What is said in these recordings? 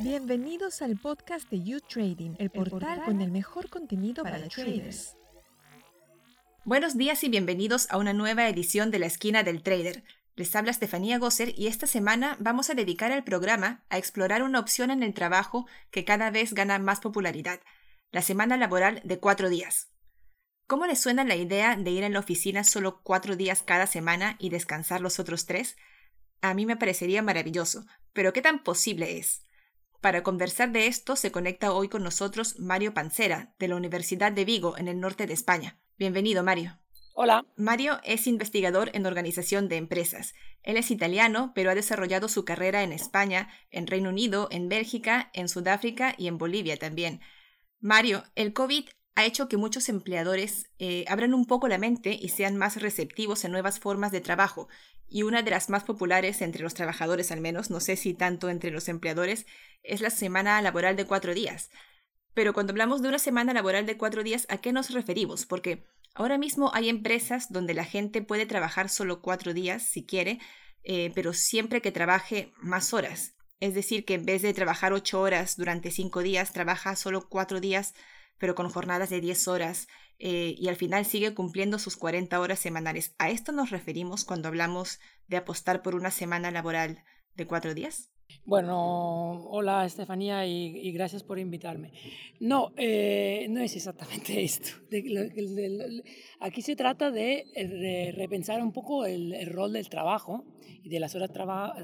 Bienvenidos al podcast de You Trading, el portal con el mejor contenido para, traders. Buenos días y bienvenidos a una nueva edición de La Esquina del Trader. Les habla Estefanía Gosser y esta semana vamos a dedicar el programa a explorar una opción en el trabajo que cada vez gana más popularidad, la semana laboral de cuatro días. ¿Cómo les suena la idea de ir a la oficina solo cuatro días cada semana y descansar los otros tres? A mí me parecería maravilloso, pero ¿qué tan posible es? Para conversar de esto se conecta hoy con nosotros Mario Pancera, de la Universidad de Vigo, en el norte de España. Bienvenido, Mario. Hola. Mario es investigador en organización de empresas. Él es italiano, pero ha desarrollado su carrera en España, en Reino Unido, en Bélgica, en Sudáfrica y en Bolivia también. Mario, el COVID ha hecho que muchos empleadores eh, abran un poco la mente y sean más receptivos a nuevas formas de trabajo. Y una de las más populares entre los trabajadores al menos, no sé si tanto entre los empleadores, es la semana laboral de cuatro días. Pero cuando hablamos de una semana laboral de cuatro días, ¿a qué nos referimos? Porque ahora mismo hay empresas donde la gente puede trabajar solo cuatro días si quiere, eh, pero siempre que trabaje más horas. Es decir, que en vez de trabajar ocho horas durante cinco días, trabaja solo cuatro días pero con jornadas de 10 horas eh, y al final sigue cumpliendo sus 40 horas semanales. ¿A esto nos referimos cuando hablamos de apostar por una semana laboral de cuatro días? Bueno, hola Estefanía y, gracias por invitarme. No, eh, no es exactamente esto. aquí se trata de, repensar un poco el, rol del trabajo y de las horas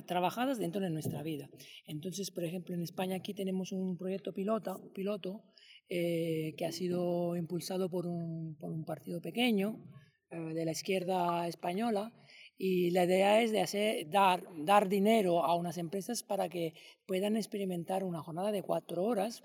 trabajadas dentro de nuestra vida. Entonces, por ejemplo, en España aquí tenemos un proyecto piloto, piloto eh, que ha sido impulsado por un, por un partido pequeño eh, de la izquierda española. Y la idea es de hacer, dar, dar dinero a unas empresas para que puedan experimentar una jornada de cuatro horas,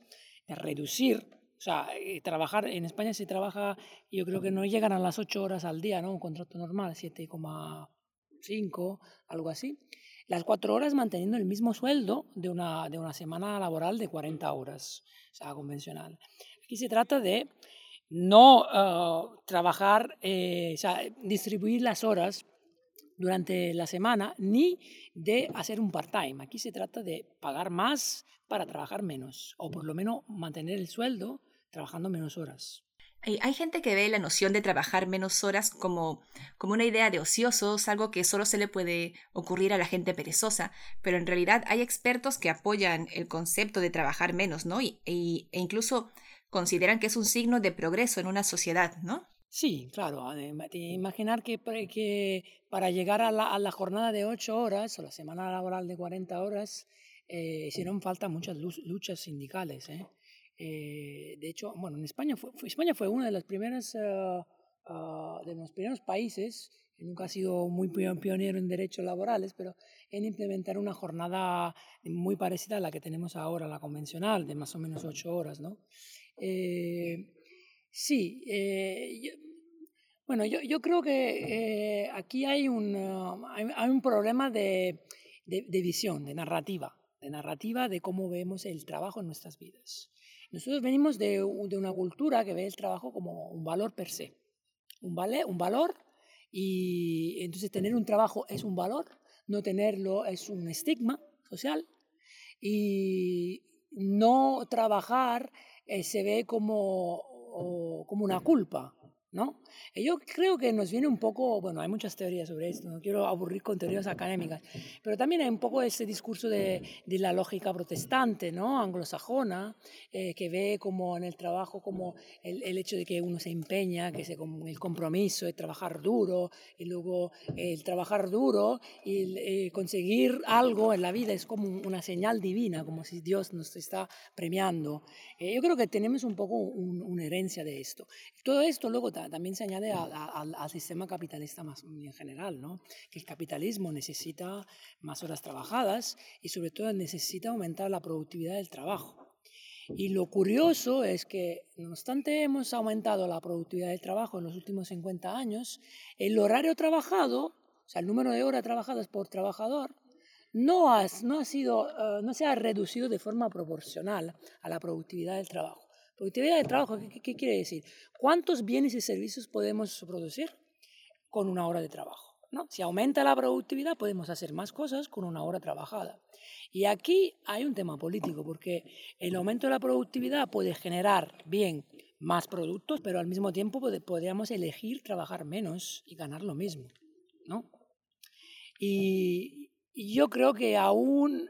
reducir o sea, eh, trabajar, en España se trabaja, yo creo que no llegan a las ocho horas al día, ¿no? Un contrato normal, 7,5, algo así. Las cuatro horas manteniendo el mismo sueldo de una, de una semana laboral de 40 horas, o sea, convencional. Aquí se trata de no ah, trabajar, eh, o sea, distribuir las horas durante la semana, ni de hacer un part-time. Aquí se trata de pagar más para trabajar menos, o por lo menos mantener el sueldo trabajando menos horas. Hay, gente que ve la noción de trabajar menos horas como, como una idea de ociosos, algo que solo se le puede ocurrir a la gente perezosa, pero en realidad hay expertos que apoyan el concepto de trabajar menos, ¿no? Y, e incluso consideran que es un signo de progreso en una sociedad, ¿no? Sí, claro. Imaginar que, que para llegar a la, jornada de ocho horas o la semana laboral de 40 horas, eh, hicieron falta muchas luchas sindicales. ¿eh? Eh, de hecho, bueno, en España fue, España fue uno de los primeros, ah, ah, de los primeros países, que nunca ha sido muy pionero en derechos laborales, pero en implementar una jornada muy parecida a la que tenemos ahora, la convencional, de más o menos ocho horas, ¿no? Eh, sí, eh, bueno, yo, yo, creo que eh, aquí hay un, hay, un problema de, de, visión, de narrativa, de narrativa de cómo vemos el trabajo en nuestras vidas. Nosotros venimos de, una cultura que ve el trabajo como un valor per se, un, valor y entonces tener un trabajo es un valor, no tenerlo es un estigma social y no trabajar eh, se ve como una culpa, ¿no? yo creo que nos viene un poco, bueno, hay muchas teorías sobre esto, no quiero aburrir con teorías académicas, pero también hay un poco ese discurso de, de la lógica protestante, ¿no? Anglosajona, eh, que ve como en el trabajo como el, el, hecho de que uno se empeña, que se, el compromiso de trabajar duro, y luego el trabajar duro y eh, conseguir algo en la vida es como una señal divina, como si Dios nos está premiando. Eh, yo creo que tenemos un poco una herencia de esto. Todo esto luego también se añade al sistema capitalista más en general, ¿no? que el capitalismo necesita más horas trabajadas y sobre todo necesita aumentar la productividad del trabajo. Y lo curioso es que, no obstante hemos aumentado la productividad del trabajo en los últimos 50 años, el horario trabajado, o sea, el número de horas trabajadas por trabajador, no, no, ha sido, eh, no se ha reducido de forma proporcional a la productividad del trabajo. Productividad de trabajo, ¿qué, quiere decir? ¿Cuántos bienes y servicios podemos producir con una hora de trabajo? ¿no? Si aumenta la productividad, podemos hacer más cosas con una hora trabajada. Y aquí hay un tema político, porque el aumento de la productividad puede generar, bien, más productos, pero al mismo tiempo podríamos elegir trabajar menos y ganar lo mismo, ¿no? Y, yo creo que aún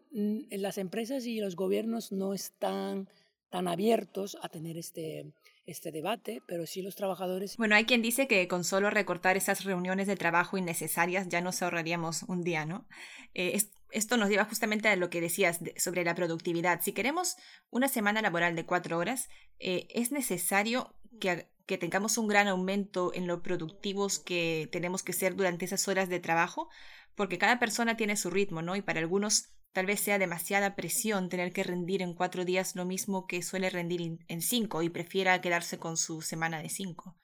las empresas y los gobiernos no están tan abiertos a tener este, este debate, pero sí los trabajadores. Bueno, hay quien dice que con solo recortar esas reuniones de trabajo innecesarias ya nos ahorraríamos un día, ¿no? Eh, esto nos lleva justamente a lo que decías sobre la productividad. Si queremos una semana laboral de cuatro horas, eh, es necesario que, que tengamos un gran aumento en lo productivos que tenemos que ser durante esas horas de trabajo, porque cada persona tiene su ritmo, ¿no? Y para algunos Tal vez sea demasiada presión tener que rendir en cuatro días lo mismo que suele rendir en cinco y prefiera quedarse con su semana de cinco.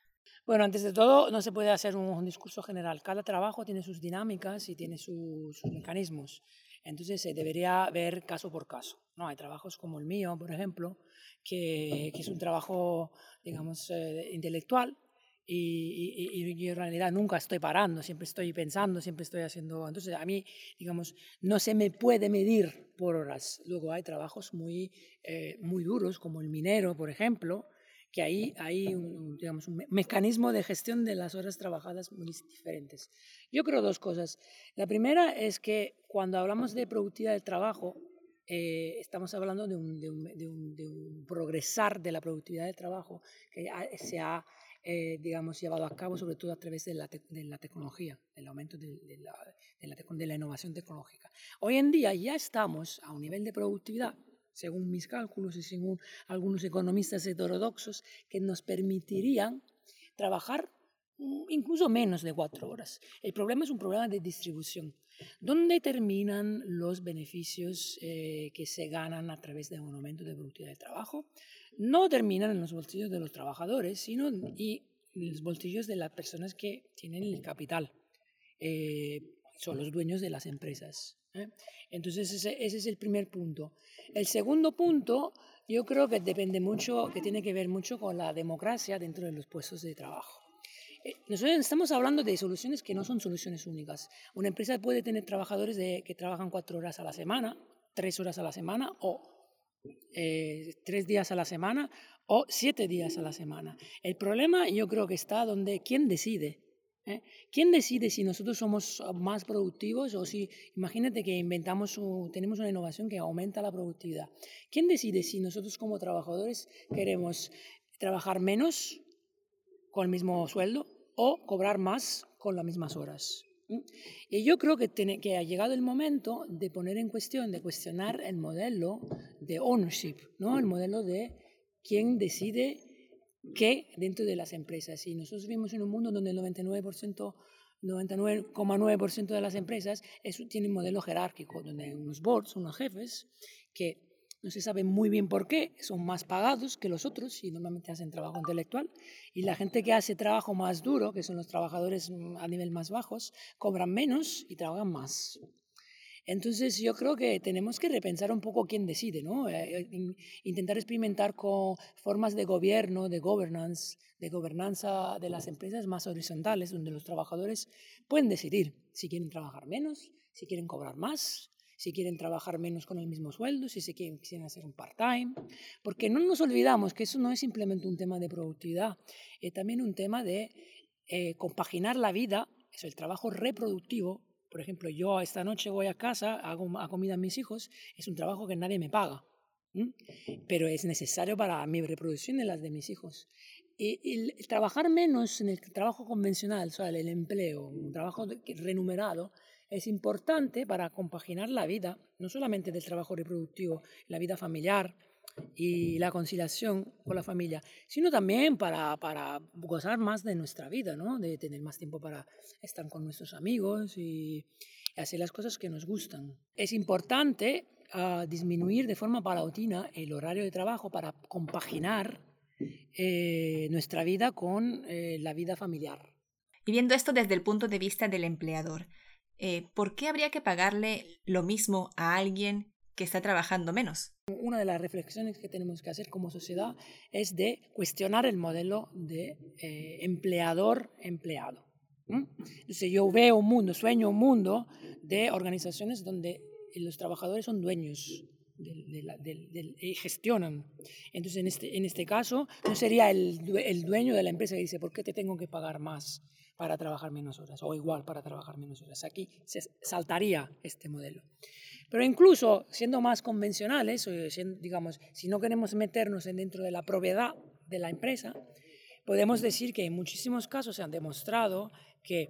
Bueno, antes de todo, no se puede hacer un, discurso general. Cada trabajo tiene sus dinámicas y tiene sus, mecanismos. Entonces se debería ver caso por caso. ¿no? Hay trabajos como el mío, por ejemplo, que, que es un trabajo, digamos, eh, intelectual, y, y, en realidad nunca estoy parando, siempre estoy pensando, siempre estoy haciendo. Entonces, a mí, digamos, no se me puede medir por horas. Luego hay trabajos muy, eh, muy duros, como el minero, por ejemplo, que ahí hay un, digamos, un mecanismo de gestión de las horas trabajadas muy diferentes. Yo creo dos cosas. La primera es que cuando hablamos de productividad del trabajo, eh, estamos hablando de un, de, un, de, un, de un, progresar de la productividad del trabajo que se ha eh, digamos, llevado a cabo sobre todo a través de la, de la tecnología, del aumento de, la, de, la, innovación tecnológica. Hoy en día ya estamos a un nivel de productividad, según mis cálculos y según algunos economistas heterodoxos, que nos permitirían trabajar mm, incluso menos de cuatro horas. El problema es un problema de distribución. ¿Dónde terminan los beneficios eh, que se ganan a través de un aumento de productividad de trabajo? No terminan en los bolsillos de los trabajadores, sino y los bolsillos de las personas que tienen el capital. Eh, son los dueños de las empresas. ¿eh? Entonces ese, es el primer punto. El segundo punto, yo creo que depende mucho, que tiene que ver mucho con la democracia dentro de los puestos de trabajo. Eh, nosotros estamos hablando de soluciones que no son soluciones únicas. Una empresa puede tener trabajadores de, que trabajan cuatro horas a la semana, tres horas a la semana o eh, tres días a la semana o siete días a la semana. El problema yo creo que está donde quién decide. ¿Eh? ¿Quién decide si nosotros somos más productivos o si, imagínate que inventamos, tenemos una innovación que aumenta la productividad? ¿Quién decide si nosotros como trabajadores queremos trabajar menos con el mismo sueldo o cobrar más con las mismas horas? Y yo creo que, que ha llegado el momento de poner en cuestión, de cuestionar el modelo de ownership, ¿no? el modelo de quién decide qué dentro de las empresas. Y nosotros vivimos en un mundo donde el 99%, 99,9% de las empresas tienen un modelo jerárquico, donde hay unos boards, unos jefes, que no se sabe muy bien por qué, son más pagados que los otros y normalmente hacen trabajo intelectual. Y la gente que hace trabajo más duro, que son los trabajadores mm, a nivel más bajos, cobran menos y trabajan más. Entonces yo creo que tenemos que repensar un poco quién decide, ¿no? Eh, eh, intentar experimentar con formas de gobierno, de governance, de gobernanza de las empresas más horizontales, donde los trabajadores pueden decidir si quieren trabajar menos, si quieren cobrar más, si quieren trabajar menos con el mismo sueldo, si se quieren, hacer un part-time, porque no nos olvidamos que eso no es simplemente un tema de productividad, es también un tema de eh, compaginar la vida, el trabajo reproductivo. Por ejemplo, yo esta noche voy a casa, hago a comida a mis hijos, es un trabajo que nadie me paga, pero es necesario para mi reproducción y las de mis hijos. Y, el trabajar menos en el trabajo convencional, o sea, el empleo, un trabajo remunerado, es importante para compaginar la vida, no solamente del trabajo reproductivo, la vida familiar y la conciliación con la familia, sino también para, para gozar más de nuestra vida, ¿no? de tener más tiempo para estar con nuestros amigos y hacer las cosas que nos gustan. Es importante uh, disminuir de forma paulatina el horario de trabajo para compaginar eh, nuestra vida con eh, la vida familiar. Y viendo esto desde el punto de vista del empleador, eh, ¿por qué habría que pagarle lo mismo a alguien que está trabajando menos? Una de las reflexiones que tenemos que hacer como sociedad es de cuestionar el modelo de eh, empleador-empleado. Entonces yo veo un mundo, sueño un mundo de organizaciones donde los trabajadores son dueños y gestionan. Entonces, en este, en este caso, no sería el, el, dueño de la empresa que dice, ¿por qué te tengo que pagar más para trabajar menos horas? O igual para trabajar menos horas. Aquí se saltaría este modelo. Pero incluso siendo más convencionales, digamos, si no queremos meternos dentro de la propiedad de la empresa, podemos decir que en muchísimos casos se han demostrado que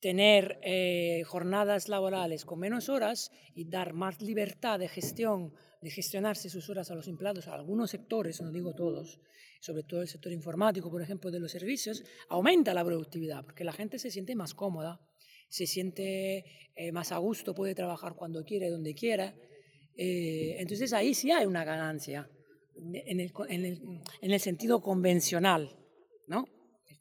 tener eh, jornadas laborales con menos horas y dar más libertad de gestión, de gestionarse sus horas a los empleados, a algunos sectores, no digo todos, sobre todo el sector informático, por ejemplo, de los servicios, aumenta la productividad, porque la gente se siente más cómoda, se siente eh, más a gusto, puede trabajar cuando quiere, donde quiera. Eh, entonces ahí sí hay una ganancia, en el, en el, en el sentido convencional, ¿no?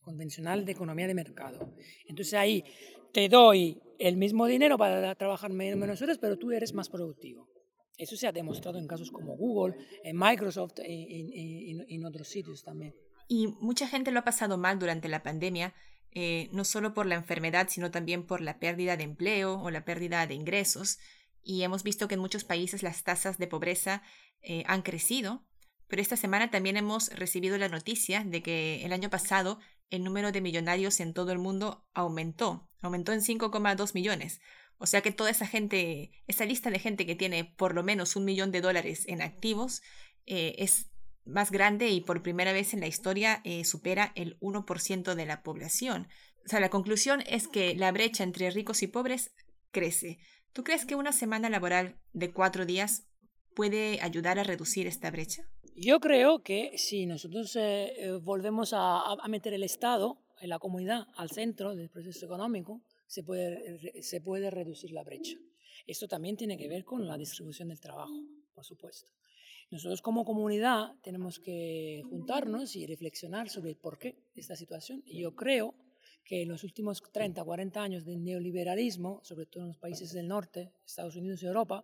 convencional de economía de mercado. Entonces ahí te doy el mismo dinero para trabajar menos horas, pero tú eres más productivo. Eso se ha demostrado en casos como Google, Microsoft y en, otros sitios también. Y mucha gente lo ha pasado mal durante la pandemia, eh, no solo por la enfermedad, sino también por la pérdida de empleo o la pérdida de ingresos. Y hemos visto que en muchos países las tasas de pobreza eh, han crecido. Pero esta semana también hemos recibido la noticia de que el año pasado el número de millonarios en todo el mundo aumentó, aumentó en 5,2 millones. O sea que toda esa gente, esa lista de gente que tiene por lo menos un millón de dólares en activos eh, es más grande y por primera vez en la historia eh, supera el 1% de la población. O sea, la conclusión es que la brecha entre ricos y pobres crece. ¿Tú crees que una semana laboral de cuatro días puede ayudar a reducir esta brecha? Yo creo que si nosotros eh, volvemos a, meter el Estado, la comunidad, al centro del proceso económico, se puede, se puede reducir la brecha. Esto también tiene que ver con la distribución del trabajo, por supuesto. Nosotros como comunidad tenemos que juntarnos y reflexionar sobre el porqué de esta situación. Y yo creo que en los últimos 30, 40 años de neoliberalismo, sobre todo en los países del norte, Estados Unidos y Europa,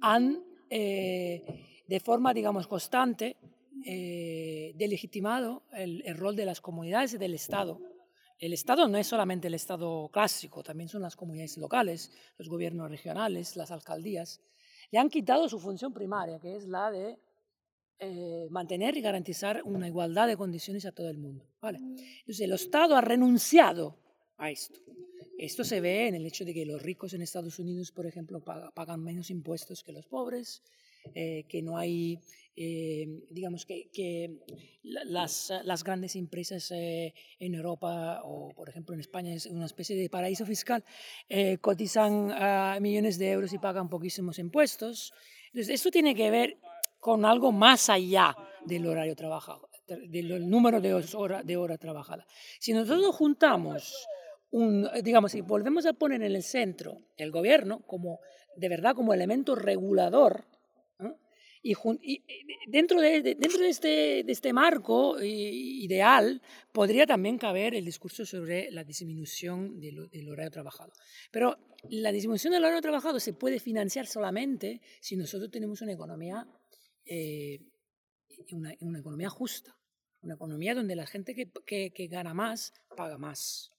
han eh, de forma, digamos, constante, eh, delegitimado el, rol de las comunidades y del Estado. El Estado no es solamente el Estado clásico, también son las comunidades locales, los gobiernos regionales, las alcaldías. Le han quitado su función primaria, que es la de eh, mantener y garantizar una igualdad de condiciones a todo el mundo. ¿vale? Entonces, el Estado ha renunciado a esto. Esto se ve en el hecho de que los ricos en Estados Unidos, por ejemplo, pagan menos impuestos que los pobres, eh, que no hay, eh, digamos, que, que las, las, grandes empresas eh, en Europa o, por ejemplo, en España es una especie de paraíso fiscal, cotizan a millones de euros y pagan poquísimos impuestos. Entonces, esto tiene que ver con algo más allá del horario trabajado, del número de horas de hora trabajada. Si nosotros juntamos un, digamos, si volvemos a poner en el centro el gobierno como de verdad como elemento regulador y, dentro, de, dentro de, este, de este marco ideal podría también caber el discurso sobre la disminución del, del, horario trabajado. Pero la disminución del horario trabajado se puede financiar solamente si nosotros tenemos una economía, eh, una, una, economía justa, una economía donde la gente que, que, que gana más paga más.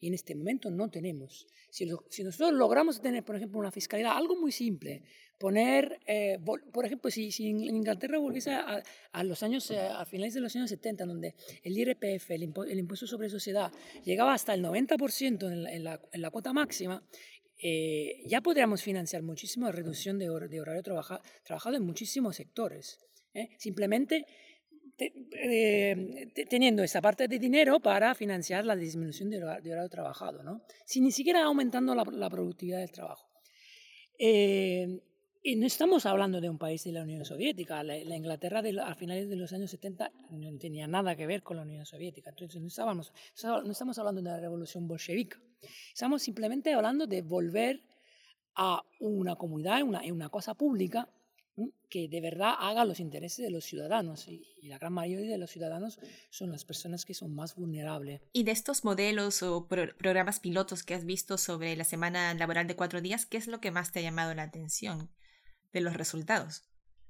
Y en este momento no tenemos. Si, si, nosotros logramos tener, por ejemplo, una fiscalidad, algo muy simple, poner, eh, por ejemplo, si, si, Inglaterra volviese a, a los años, eh, a finales de los años 70, donde el IRPF, el, impuesto sobre sociedad, llegaba hasta el 90% en la, en, la, en la, cuota máxima, eh, ya podríamos financiar muchísima reducción de, de horario trabaja, trabajado en muchísimos sectores. Simplemente teniendo esa parte de dinero para financiar la disminución de horario, trabajado, ¿no? sin ni siquiera aumentando la, la productividad del trabajo. Eh, y no estamos hablando de un país de la Unión Soviética. La, Inglaterra de, a finales de los años 70 no tenía nada que ver con la Unión Soviética. Entonces no, estábamos, no estamos hablando de la revolución bolchevica. Estamos simplemente hablando de volver a una comunidad, una, una cosa pública que de verdad haga los intereses de los ciudadanos y, la gran mayoría de los ciudadanos son las personas que son más vulnerables. Y de estos modelos o programas pilotos que has visto sobre la semana laboral de cuatro días, ¿qué es lo que más te ha llamado la atención? De los resultados?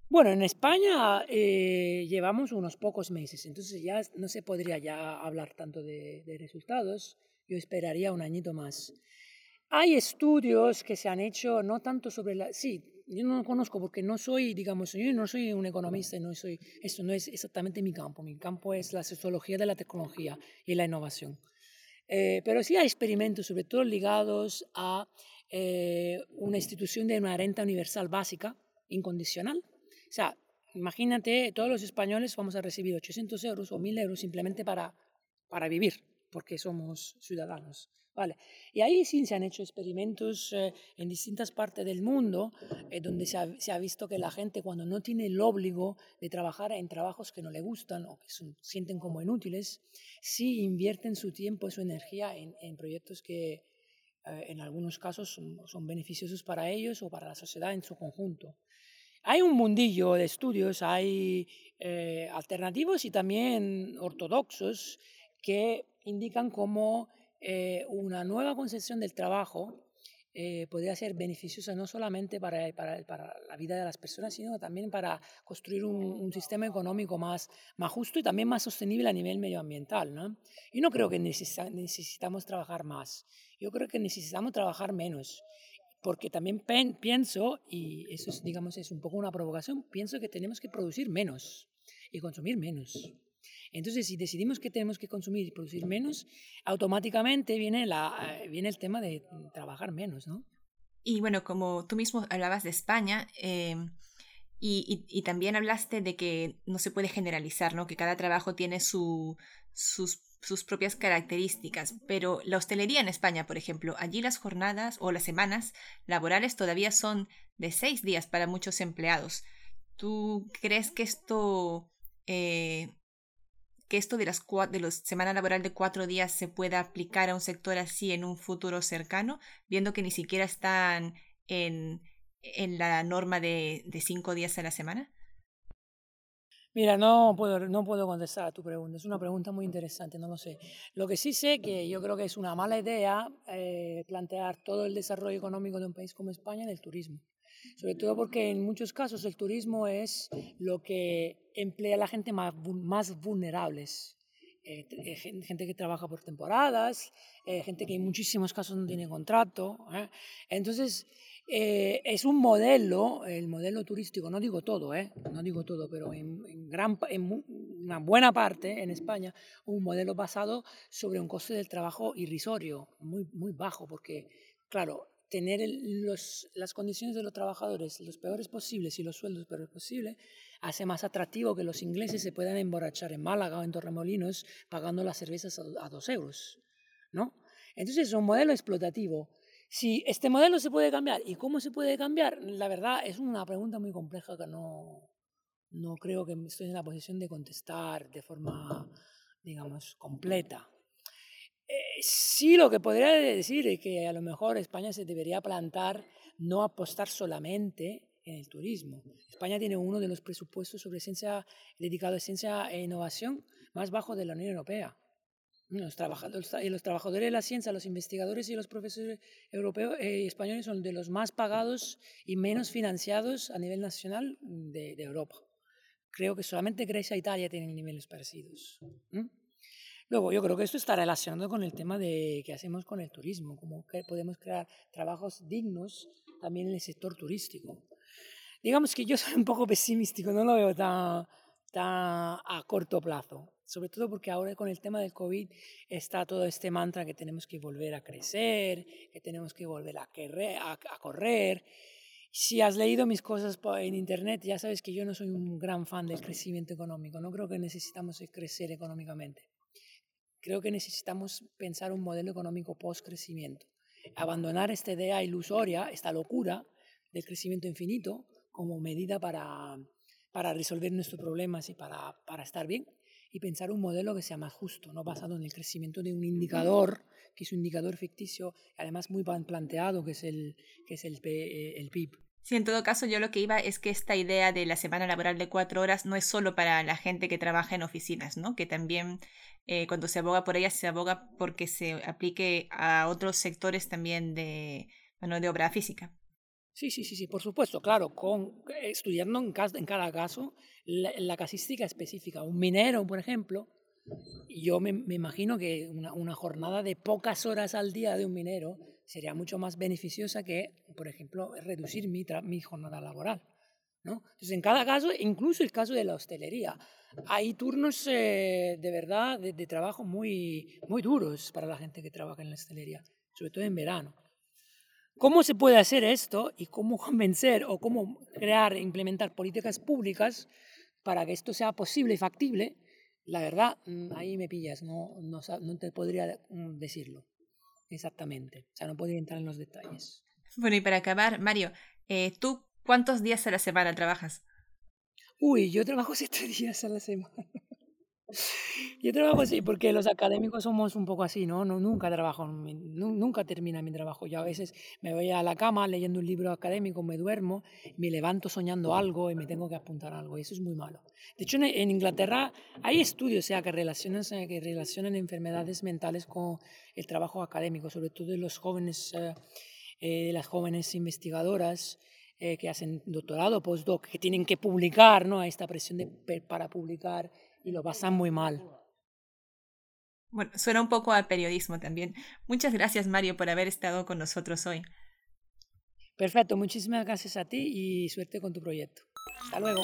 Bueno, en España eh, llevamos unos pocos meses, entonces ya no se podría ya hablar tanto de, resultados. Yo esperaría un añito más. Hay estudios que se han hecho, no tanto sobre la... Sí, yo no lo conozco porque no soy, digamos, yo no soy un economista, no soy, eso no es exactamente mi campo. Mi campo es la sociología de la tecnología y la innovación. Eh, pero sí hay experimentos, sobre todo ligados a eh, una institución de una renta universal básica, incondicional. O sea, imagínate, todos los españoles vamos a recibir 800 euros o 1000 euros simplemente para, para vivir, porque somos ciudadanos. Vale. Y ahí sí se han hecho experimentos eh, en distintas partes del mundo eh, donde se ha, visto que la gente cuando no tiene el obligo de trabajar en trabajos que no le gustan o que sienten como inútiles, sí invierten su tiempo y su energía en, en proyectos que eh, en algunos casos son, son, beneficiosos para ellos o para la sociedad en su conjunto. Hay un mundillo de estudios, hay alternativos y también ortodoxos que indican cómo eh, una nueva concepción del trabajo eh, podría ser beneficiosa no solamente para, para, para, la vida de las personas, sino también para construir un, un, sistema económico más, más justo y también más sostenible a nivel medioambiental. ¿no? Yo no creo que necesita, necesitamos trabajar más, yo creo que necesitamos trabajar menos, porque también pienso, y eso es, digamos, es un poco una provocación, pienso que tenemos que producir menos y consumir menos. Entonces, si decidimos que tenemos que consumir y producir menos, automáticamente viene, la, eh, viene el tema de trabajar menos, ¿no? Y bueno, como tú mismo hablabas de España, eh, y, también hablaste de que no se puede generalizar, ¿no? Que cada trabajo tiene su, sus, sus propias características. Pero la hostelería en España, por ejemplo, allí las jornadas o las semanas laborales todavía son de seis días para muchos empleados. ¿Tú crees que esto eh, que esto de las de los semana laboral de cuatro días se pueda aplicar a un sector así en un futuro cercano, viendo que ni siquiera están en, en la norma de, de, cinco días a la semana? Mira, no puedo, no puedo contestar a tu pregunta. Es una pregunta muy interesante, no lo sé. Lo que sí sé que yo creo que es una mala idea eh, plantear todo el desarrollo económico de un país como España en el turismo sobre todo porque en muchos casos el turismo es lo que emplea a la gente más, más vulnerables. Eh, eh, gente que trabaja por temporadas, eh, gente que en muchísimos casos no tiene contrato. Entonces, es un modelo, el modelo turístico, no digo todo, no digo todo, pero en, gran, en una buena parte en España, un modelo basado sobre un coste del trabajo irrisorio, muy, muy bajo, porque, claro, tener los, las condiciones de los trabajadores los peores posibles y los sueldos peores posibles, hace más atractivo que los ingleses se puedan emborrachar en Málaga o en Torremolinos pagando las cervezas a, dos euros. ¿no? Entonces es un modelo explotativo. Si este modelo se puede cambiar y cómo se puede cambiar, la verdad es una pregunta muy compleja que no, no creo que estoy en la posición de contestar de forma, digamos, completa. Eh, sí, lo que podría decir es que a lo mejor España se debería plantar no apostar solamente en el turismo. España tiene uno de los presupuestos sobre ciencia dedicado a ciencia e innovación más bajo de la Unión Europea. Los trabajadores, los trabajadores de la ciencia, los investigadores y los profesores europeos y eh, españoles son de los más pagados y menos financiados a nivel nacional de, Europa. Creo que solamente Grecia e Italia tienen niveles parecidos. Luego, yo creo que esto está relacionado con el tema de qué hacemos con el turismo, cómo podemos crear trabajos dignos también en el sector turístico. Digamos que yo soy un poco pesimístico, no lo veo tan, tan a corto plazo, sobre todo porque ahora con el tema del COVID está todo este mantra que tenemos que volver a crecer, que tenemos que volver a, a, a correr. Si has leído mis cosas en internet, ya sabes que yo no soy un gran fan del crecimiento económico, no creo que necesitamos crecer económicamente. Creo que necesitamos pensar un modelo económico post-crecimiento. Abandonar esta idea ilusoria, esta locura del crecimiento infinito como medida para, para resolver nuestros problemas y para, para estar bien y pensar un modelo que sea más justo, no basado en el crecimiento de un indicador, que es un indicador ficticio, además muy planteado, que es el, que es el, el PIB. Sí, en todo caso, yo lo que iba es que esta idea de la semana laboral de cuatro horas no es solo para la gente que trabaja en oficinas, ¿no? Que también eh, cuando se aboga por ella se aboga porque se aplique a otros sectores también de mano de obra física. Sí, sí, sí, sí, por supuesto, claro, con, estudiando en, cada, en cada caso la, casística específica. Un minero, por ejemplo, yo me, imagino que una, jornada de pocas horas al día de un minero sería mucho más beneficiosa que, por ejemplo, reducir mi, mi jornada laboral. ¿no? Entonces, en cada caso, incluso el caso de la hostelería, hay turnos eh, de verdad de, de, trabajo muy, muy duros para la gente que trabaja en la hostelería, sobre todo en verano. ¿Cómo se puede hacer esto y cómo convencer o cómo crear e implementar políticas públicas para que esto sea posible y factible? La verdad, mm, ahí me pillas, no, no, no te podría mm, decirlo exactamente, o sea, no podría entrar en los detalles. Bueno, y para acabar, Mario, eh, ¿tú cuántos días a la semana trabajas? Uy, yo trabajo siete días a la semana. Yo trabajo así porque los académicos somos un poco así, ¿no? no nunca trabajo, nunca termina mi trabajo. Yo a veces me voy a la cama leyendo un libro académico, me duermo, me levanto soñando algo y me tengo que apuntar algo. Y eso es muy malo. De hecho, en, Inglaterra hay estudios que, relacionan, que relacionan enfermedades mentales con el trabajo académico, sobre todo de los jóvenes, eh, eh, las jóvenes investigadoras. Eh, que hacen doctorado, postdoc, que tienen que publicar, ¿no? Esta presión de, para publicar y lo pasan muy mal. Bueno, suena un poco al periodismo también. Muchas gracias, Mario, por haber estado con nosotros hoy. Perfecto, muchísimas gracias a ti y suerte con tu proyecto. Hasta luego.